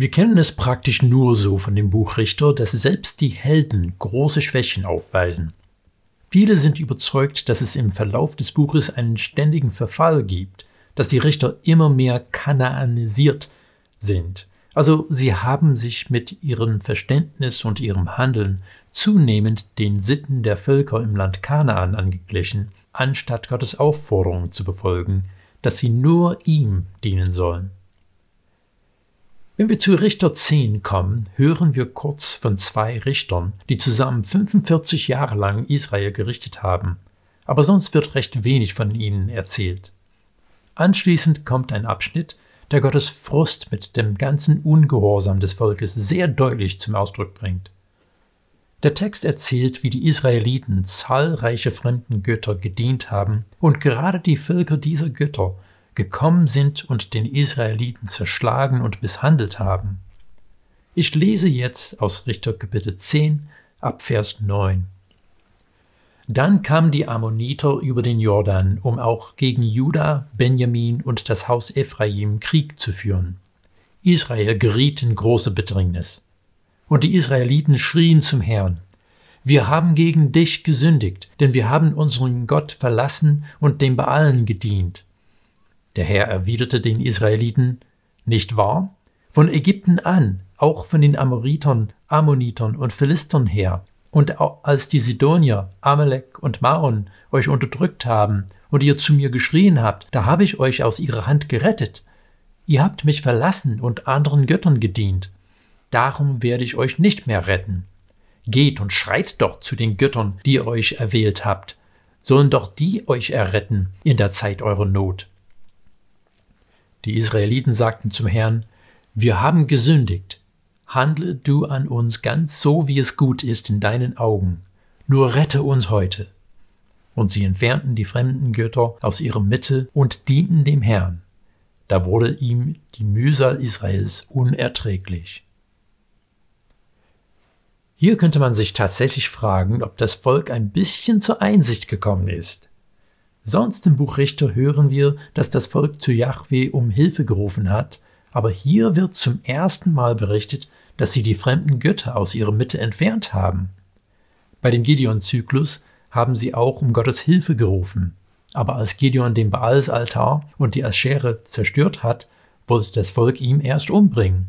Wir kennen es praktisch nur so von dem Buch Richter, dass selbst die Helden große Schwächen aufweisen. Viele sind überzeugt, dass es im Verlauf des Buches einen ständigen Verfall gibt, dass die Richter immer mehr kanaanisiert sind. Also sie haben sich mit ihrem Verständnis und ihrem Handeln zunehmend den Sitten der Völker im Land Kanaan angeglichen, anstatt Gottes Aufforderung zu befolgen, dass sie nur ihm dienen sollen. Wenn wir zu Richter 10 kommen, hören wir kurz von zwei Richtern, die zusammen 45 Jahre lang Israel gerichtet haben, aber sonst wird recht wenig von ihnen erzählt. Anschließend kommt ein Abschnitt, der Gottes Frust mit dem ganzen Ungehorsam des Volkes sehr deutlich zum Ausdruck bringt. Der Text erzählt, wie die Israeliten zahlreiche fremden Götter gedient haben und gerade die Völker dieser Götter gekommen sind und den Israeliten zerschlagen und misshandelt haben. Ich lese jetzt aus Richter Kapitel 10 ab Vers 9. Dann kamen die Ammoniter über den Jordan, um auch gegen Juda, Benjamin und das Haus Ephraim Krieg zu führen. Israel geriet in große Bedrängnis. Und die Israeliten schrien zum Herrn, wir haben gegen dich gesündigt, denn wir haben unseren Gott verlassen und dem Baalen gedient. Der Herr erwiderte den Israeliten, Nicht wahr? Von Ägypten an, auch von den Amoritern, Ammonitern und Philistern her, und als die Sidonier, Amalek und Maon euch unterdrückt haben und ihr zu mir geschrien habt, da habe ich euch aus ihrer Hand gerettet. Ihr habt mich verlassen und anderen Göttern gedient. Darum werde ich euch nicht mehr retten. Geht und schreit doch zu den Göttern, die ihr euch erwählt habt, sollen doch die euch erretten in der Zeit eurer Not. Die Israeliten sagten zum Herrn, wir haben gesündigt. Handle du an uns ganz so, wie es gut ist in deinen Augen. Nur rette uns heute. Und sie entfernten die fremden Götter aus ihrer Mitte und dienten dem Herrn. Da wurde ihm die Mühsal Israels unerträglich. Hier könnte man sich tatsächlich fragen, ob das Volk ein bisschen zur Einsicht gekommen ist. Sonst im Buch Richter hören wir, dass das Volk zu Yahweh um Hilfe gerufen hat, aber hier wird zum ersten Mal berichtet, dass sie die fremden Götter aus ihrer Mitte entfernt haben. Bei dem Gideon-Zyklus haben sie auch um Gottes Hilfe gerufen. Aber als Gideon den Baalsaltar und die Aschere zerstört hat, wollte das Volk ihm erst umbringen.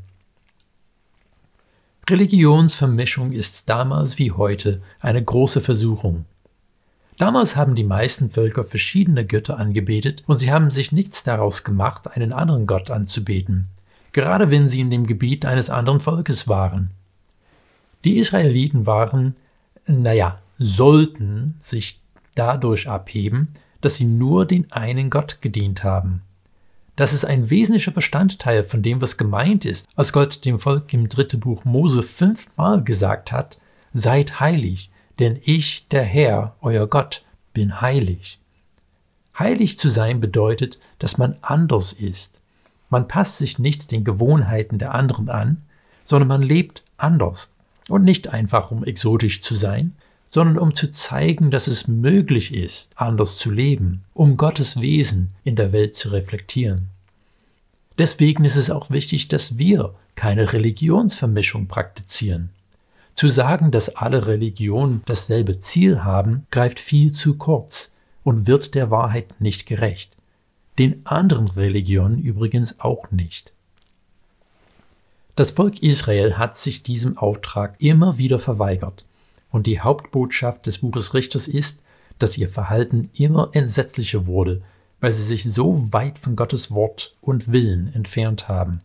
Religionsvermischung ist damals wie heute eine große Versuchung. Damals haben die meisten Völker verschiedene Götter angebetet und sie haben sich nichts daraus gemacht, einen anderen Gott anzubeten, gerade wenn sie in dem Gebiet eines anderen Volkes waren. Die Israeliten waren, naja, sollten sich dadurch abheben, dass sie nur den einen Gott gedient haben. Das ist ein wesentlicher Bestandteil von dem, was gemeint ist, als Gott dem Volk im dritten Buch Mose fünfmal gesagt hat, seid heilig, denn ich, der Herr, euer Gott, bin heilig. Heilig zu sein bedeutet, dass man anders ist. Man passt sich nicht den Gewohnheiten der anderen an, sondern man lebt anders. Und nicht einfach, um exotisch zu sein, sondern um zu zeigen, dass es möglich ist, anders zu leben, um Gottes Wesen in der Welt zu reflektieren. Deswegen ist es auch wichtig, dass wir keine Religionsvermischung praktizieren. Zu sagen, dass alle Religionen dasselbe Ziel haben, greift viel zu kurz und wird der Wahrheit nicht gerecht. Den anderen Religionen übrigens auch nicht. Das Volk Israel hat sich diesem Auftrag immer wieder verweigert, und die Hauptbotschaft des Buches Richters ist, dass ihr Verhalten immer entsetzlicher wurde, weil sie sich so weit von Gottes Wort und Willen entfernt haben.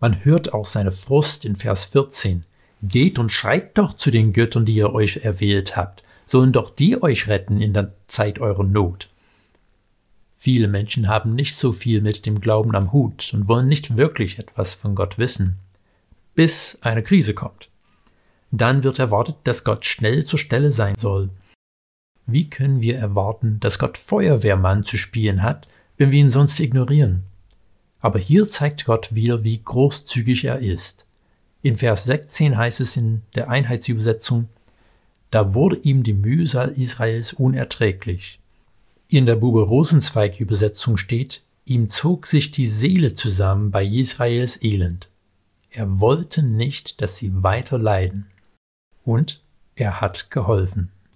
Man hört auch seine Frust in Vers 14, Geht und schreit doch zu den Göttern, die ihr euch erwählt habt, sollen doch die euch retten in der Zeit eurer Not. Viele Menschen haben nicht so viel mit dem Glauben am Hut und wollen nicht wirklich etwas von Gott wissen, bis eine Krise kommt. Dann wird erwartet, dass Gott schnell zur Stelle sein soll. Wie können wir erwarten, dass Gott Feuerwehrmann zu spielen hat, wenn wir ihn sonst ignorieren? Aber hier zeigt Gott wieder, wie großzügig er ist. In Vers 16 heißt es in der Einheitsübersetzung, da wurde ihm die Mühsal Israels unerträglich. In der Bube Rosenzweig Übersetzung steht, ihm zog sich die Seele zusammen bei Israels Elend. Er wollte nicht, dass sie weiter leiden. Und er hat geholfen.